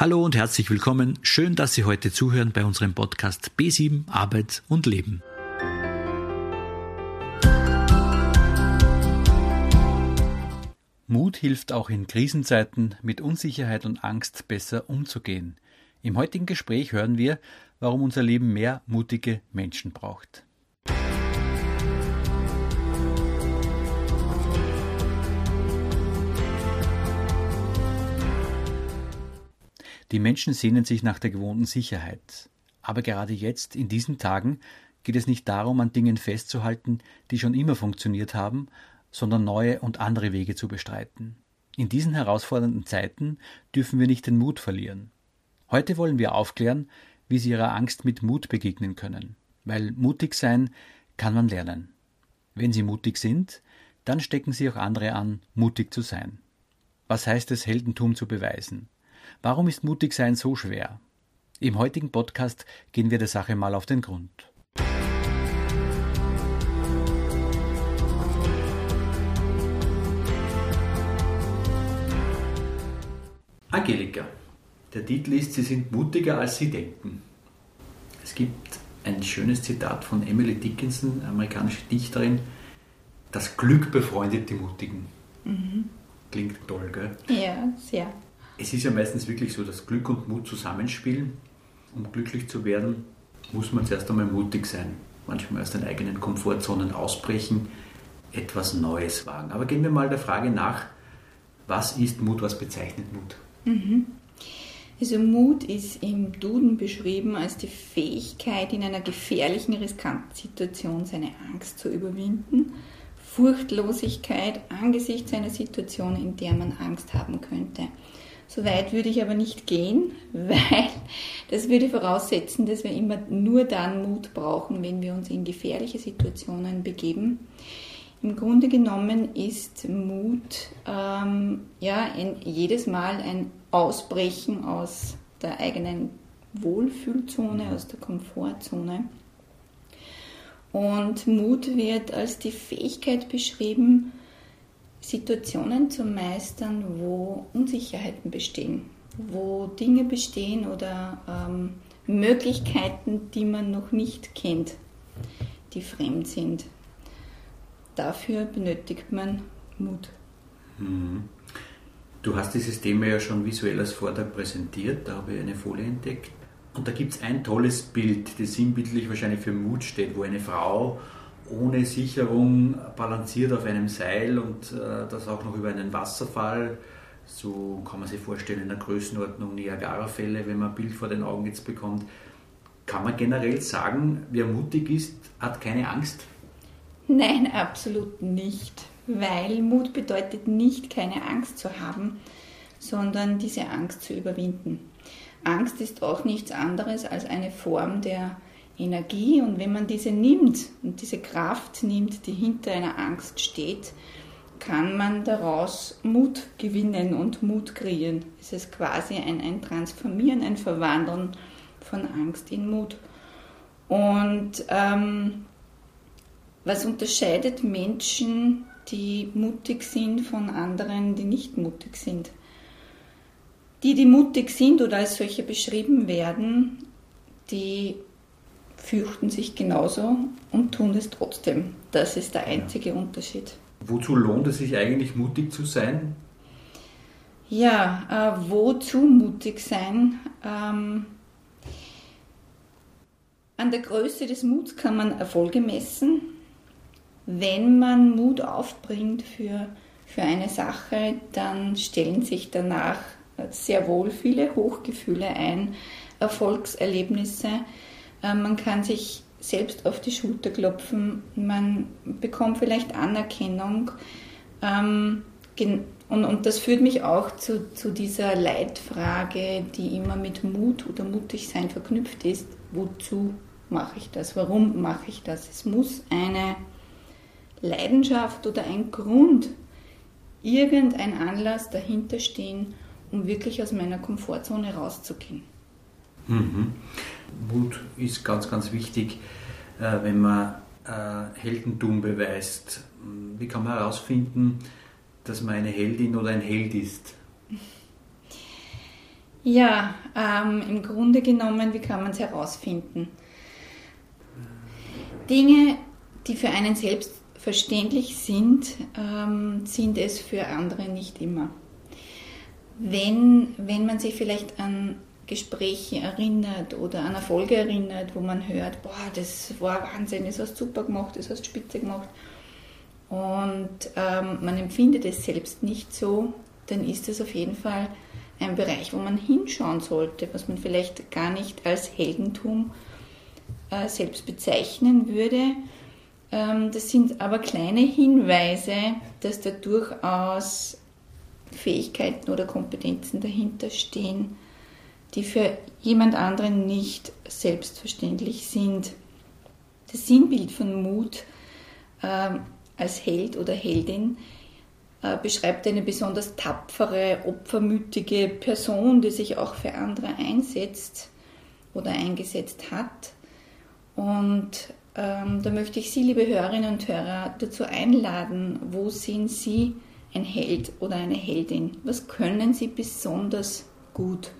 Hallo und herzlich willkommen. Schön, dass Sie heute zuhören bei unserem Podcast B7 Arbeit und Leben. Mut hilft auch in Krisenzeiten mit Unsicherheit und Angst besser umzugehen. Im heutigen Gespräch hören wir, warum unser Leben mehr mutige Menschen braucht. Die Menschen sehnen sich nach der gewohnten Sicherheit. Aber gerade jetzt, in diesen Tagen, geht es nicht darum, an Dingen festzuhalten, die schon immer funktioniert haben, sondern neue und andere Wege zu bestreiten. In diesen herausfordernden Zeiten dürfen wir nicht den Mut verlieren. Heute wollen wir aufklären, wie Sie Ihrer Angst mit Mut begegnen können, weil mutig sein kann man lernen. Wenn Sie mutig sind, dann stecken Sie auch andere an, mutig zu sein. Was heißt es, Heldentum zu beweisen? Warum ist mutig sein so schwer? Im heutigen Podcast gehen wir der Sache mal auf den Grund. Angelika, der Titel ist Sie sind mutiger als Sie denken. Es gibt ein schönes Zitat von Emily Dickinson, amerikanische Dichterin, das Glück befreundet die Mutigen. Mhm. Klingt toll, gell? Ja, sehr. Es ist ja meistens wirklich so, dass Glück und Mut zusammenspielen. Um glücklich zu werden, muss man zuerst einmal mutig sein. Manchmal aus den eigenen Komfortzonen ausbrechen, etwas Neues wagen. Aber gehen wir mal der Frage nach, was ist Mut, was bezeichnet Mut? Mhm. Also Mut ist im Duden beschrieben als die Fähigkeit, in einer gefährlichen, riskanten Situation seine Angst zu überwinden, Furchtlosigkeit angesichts einer Situation, in der man Angst haben könnte. So weit würde ich aber nicht gehen, weil das würde voraussetzen, dass wir immer nur dann Mut brauchen, wenn wir uns in gefährliche Situationen begeben. Im Grunde genommen ist Mut ähm, ja ein, jedes Mal ein Ausbrechen aus der eigenen Wohlfühlzone, aus der Komfortzone. Und Mut wird als die Fähigkeit beschrieben, Situationen zu meistern, wo Unsicherheiten bestehen, wo Dinge bestehen oder ähm, Möglichkeiten, die man noch nicht kennt, die fremd sind. Dafür benötigt man Mut. Mhm. Du hast dieses Thema ja schon visuell als Vortrag präsentiert, da habe ich eine Folie entdeckt. Und da gibt es ein tolles Bild, das sinnbildlich wahrscheinlich für Mut steht, wo eine Frau ohne Sicherung balanciert auf einem Seil und äh, das auch noch über einen Wasserfall. So kann man sich vorstellen in der Größenordnung Niagara-Fälle, wenn man ein Bild vor den Augen jetzt bekommt. Kann man generell sagen, wer mutig ist, hat keine Angst? Nein, absolut nicht, weil Mut bedeutet nicht, keine Angst zu haben, sondern diese Angst zu überwinden. Angst ist auch nichts anderes als eine Form der Energie und wenn man diese nimmt und diese Kraft nimmt, die hinter einer Angst steht, kann man daraus Mut gewinnen und Mut kreieren. Es ist quasi ein, ein Transformieren, ein Verwandeln von Angst in Mut. Und ähm, was unterscheidet Menschen, die mutig sind, von anderen, die nicht mutig sind? Die, die mutig sind oder als solche beschrieben werden, die fürchten sich genauso und tun es trotzdem. Das ist der einzige Unterschied. Wozu lohnt es sich eigentlich, mutig zu sein? Ja, äh, wozu mutig sein? Ähm, an der Größe des Muts kann man Erfolge messen. Wenn man Mut aufbringt für, für eine Sache, dann stellen sich danach sehr wohl viele Hochgefühle ein, Erfolgserlebnisse man kann sich selbst auf die Schulter klopfen, man bekommt vielleicht Anerkennung. Ähm, und, und das führt mich auch zu, zu dieser Leitfrage, die immer mit Mut oder Mutigsein verknüpft ist. Wozu mache ich das? Warum mache ich das? Es muss eine Leidenschaft oder ein Grund, irgendein Anlass dahinter stehen, um wirklich aus meiner Komfortzone rauszugehen. Mhm. Mut ist ganz, ganz wichtig, äh, wenn man äh, Heldentum beweist. Wie kann man herausfinden, dass man eine Heldin oder ein Held ist? Ja, ähm, im Grunde genommen, wie kann man es herausfinden? Dinge, die für einen selbstverständlich sind, ähm, sind es für andere nicht immer. Wenn, wenn man sich vielleicht an Gespräche erinnert oder an Erfolge erinnert, wo man hört, boah, das war Wahnsinn, das hast du super gemacht, das hast du spitze gemacht. Und ähm, man empfindet es selbst nicht so, dann ist es auf jeden Fall ein Bereich, wo man hinschauen sollte, was man vielleicht gar nicht als Heldentum äh, selbst bezeichnen würde. Ähm, das sind aber kleine Hinweise, dass da durchaus Fähigkeiten oder Kompetenzen dahinter stehen, die für jemand anderen nicht selbstverständlich sind. Das Sinnbild von Mut äh, als Held oder Heldin äh, beschreibt eine besonders tapfere, opfermütige Person, die sich auch für andere einsetzt oder eingesetzt hat. Und ähm, da möchte ich Sie, liebe Hörerinnen und Hörer, dazu einladen, wo sind Sie ein Held oder eine Heldin? Was können Sie besonders gut?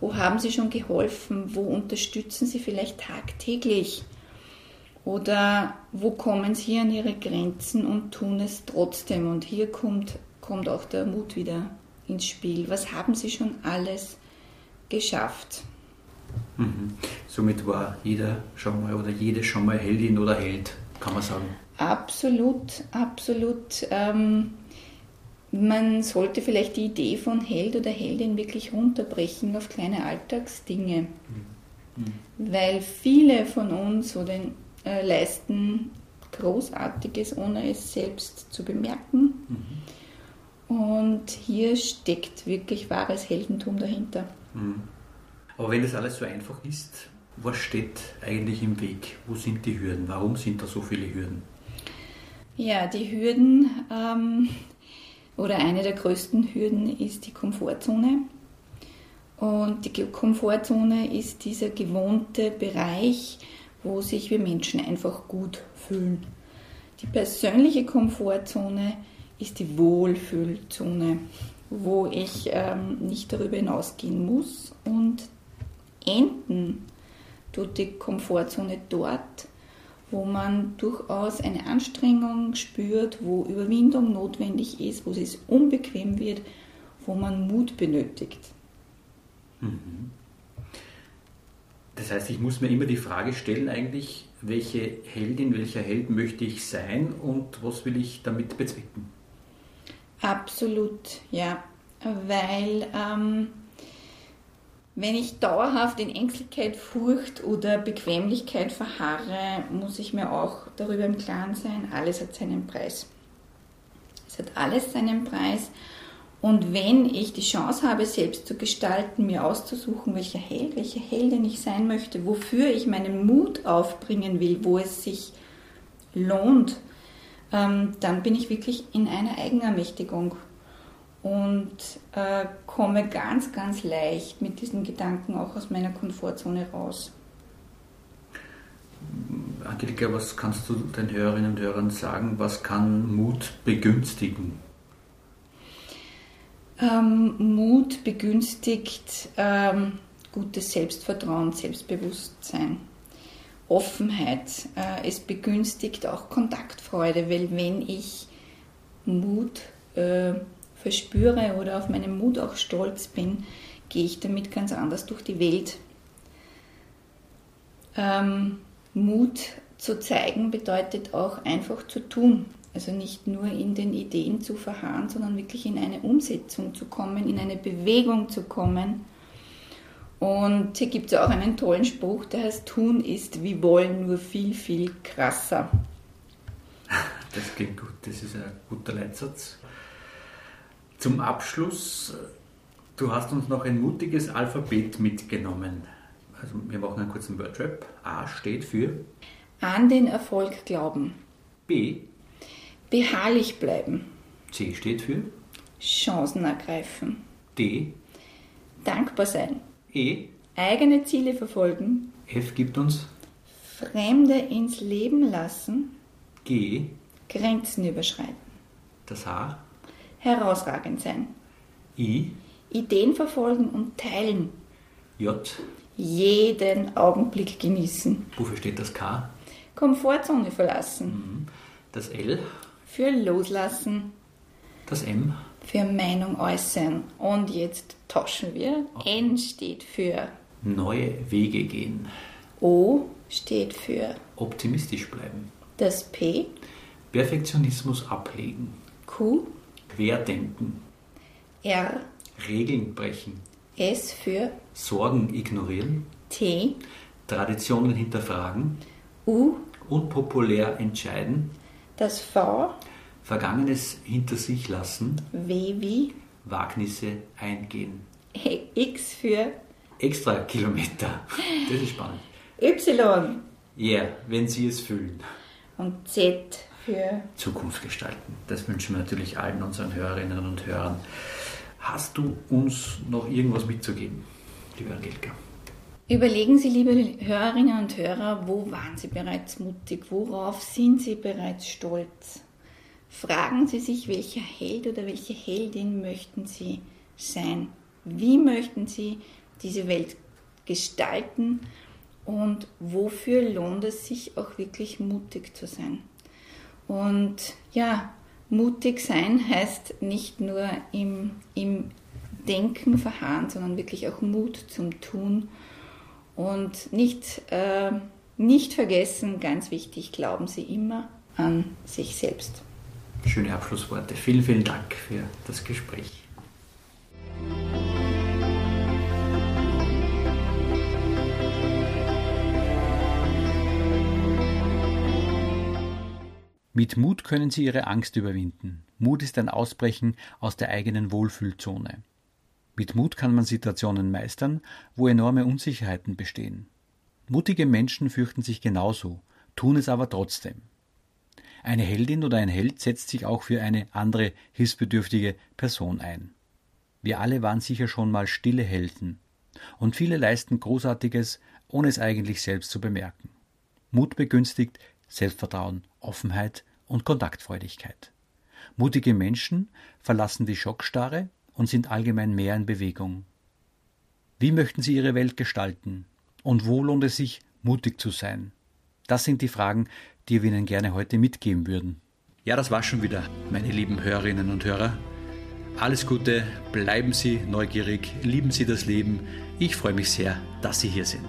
Wo haben Sie schon geholfen? Wo unterstützen Sie vielleicht tagtäglich? Oder wo kommen Sie an Ihre Grenzen und tun es trotzdem? Und hier kommt, kommt auch der Mut wieder ins Spiel. Was haben Sie schon alles geschafft? Mhm. Somit war jeder schon mal oder jede schon mal Heldin oder Held, kann man sagen. Absolut, absolut. Ähm, man sollte vielleicht die Idee von Held oder Heldin wirklich runterbrechen auf kleine Alltagsdinge. Mhm. Weil viele von uns oder äh, leisten Großartiges, ohne es selbst zu bemerken. Mhm. Und hier steckt wirklich wahres Heldentum dahinter. Mhm. Aber wenn das alles so einfach ist, was steht eigentlich im Weg? Wo sind die Hürden? Warum sind da so viele Hürden? Ja, die Hürden ähm, oder eine der größten Hürden ist die Komfortzone. Und die Komfortzone ist dieser gewohnte Bereich, wo sich wir Menschen einfach gut fühlen. Die persönliche Komfortzone ist die Wohlfühlzone, wo ich ähm, nicht darüber hinausgehen muss und enden tut die Komfortzone dort, wo man durchaus eine Anstrengung spürt, wo Überwindung notwendig ist, wo es unbequem wird, wo man Mut benötigt. Mhm. Das heißt, ich muss mir immer die Frage stellen, eigentlich, welche Heldin, welcher Held möchte ich sein und was will ich damit bezwecken? Absolut, ja. Weil ähm, wenn ich dauerhaft in Ängstlichkeit, Furcht oder Bequemlichkeit verharre, muss ich mir auch darüber im Klaren sein, alles hat seinen Preis. Es hat alles seinen Preis und wenn ich die Chance habe, selbst zu gestalten, mir auszusuchen, welcher Held, welche Heldin ich sein möchte, wofür ich meinen Mut aufbringen will, wo es sich lohnt, ähm, dann bin ich wirklich in einer Eigenermächtigung und äh, komme ganz, ganz leicht mit diesen Gedanken auch aus meiner Komfortzone raus. Angelika, was kannst du den Hörerinnen und Hörern sagen? Was kann Mut begünstigen? Ähm, Mut begünstigt ähm, gutes Selbstvertrauen, Selbstbewusstsein, Offenheit. Äh, es begünstigt auch Kontaktfreude, weil wenn ich Mut äh, verspüre oder auf meinen Mut auch stolz bin, gehe ich damit ganz anders durch die Welt. Ähm, Mut zu zeigen bedeutet auch einfach zu tun. Also nicht nur in den Ideen zu verharren, sondern wirklich in eine Umsetzung zu kommen, in eine Bewegung zu kommen. Und hier gibt es auch einen tollen Spruch, der heißt, tun ist wie wollen, nur viel, viel krasser. Das klingt gut, das ist ein guter Leitsatz. Zum Abschluss, du hast uns noch ein mutiges Alphabet mitgenommen. Also wir machen einen kurzen Wordrap. A steht für an den Erfolg glauben. B Beharrlich bleiben. C steht für Chancen ergreifen. D. Dankbar sein. E. Eigene Ziele verfolgen. F gibt uns Fremde ins Leben lassen. G. Grenzen überschreiten. Das H. Herausragend sein. I. Ideen verfolgen und teilen. J. Jeden Augenblick genießen. Wofür steht das K? Komfortzone verlassen. Mhm. Das L. Für loslassen. Das M. Für Meinung äußern. Und jetzt tauschen wir. Okay. N steht für Neue Wege gehen. O steht für Optimistisch bleiben. das P. Perfektionismus ablegen. Q. Querdenken. R. Regeln brechen. S für Sorgen ignorieren. T. Traditionen hinterfragen. U. Unpopulär entscheiden. Das V. Vergangenes hinter sich lassen. W wie Wagnisse eingehen. X für Extra Kilometer. Das ist spannend. Y. Ja, yeah, wenn Sie es fühlen. Und Z für Zukunft gestalten. Das wünschen wir natürlich allen unseren Hörerinnen und Hörern. Hast du uns noch irgendwas mitzugeben, liebe Angelika? Überlegen Sie, liebe Hörerinnen und Hörer, wo waren Sie bereits mutig? Worauf sind Sie bereits stolz? Fragen Sie sich, welcher Held oder welche Heldin möchten Sie sein? Wie möchten Sie diese Welt gestalten? Und wofür lohnt es sich auch wirklich mutig zu sein? Und ja, mutig sein heißt nicht nur im, im Denken verharren, sondern wirklich auch Mut zum Tun. Und nicht, äh, nicht vergessen, ganz wichtig, glauben Sie immer an sich selbst. Schöne Abschlussworte. Vielen, vielen Dank für das Gespräch. Mit Mut können Sie Ihre Angst überwinden. Mut ist ein Ausbrechen aus der eigenen Wohlfühlzone. Mit Mut kann man Situationen meistern, wo enorme Unsicherheiten bestehen. Mutige Menschen fürchten sich genauso, tun es aber trotzdem. Eine Heldin oder ein Held setzt sich auch für eine andere hilfsbedürftige Person ein. Wir alle waren sicher schon mal stille Helden, und viele leisten Großartiges, ohne es eigentlich selbst zu bemerken. Mut begünstigt Selbstvertrauen, Offenheit und Kontaktfreudigkeit. Mutige Menschen verlassen die Schockstarre und sind allgemein mehr in Bewegung. Wie möchten Sie Ihre Welt gestalten? Und wo lohnt es sich, mutig zu sein? Das sind die Fragen, die wir Ihnen gerne heute mitgeben würden. Ja, das war schon wieder, meine lieben Hörerinnen und Hörer. Alles Gute, bleiben Sie neugierig, lieben Sie das Leben. Ich freue mich sehr, dass Sie hier sind.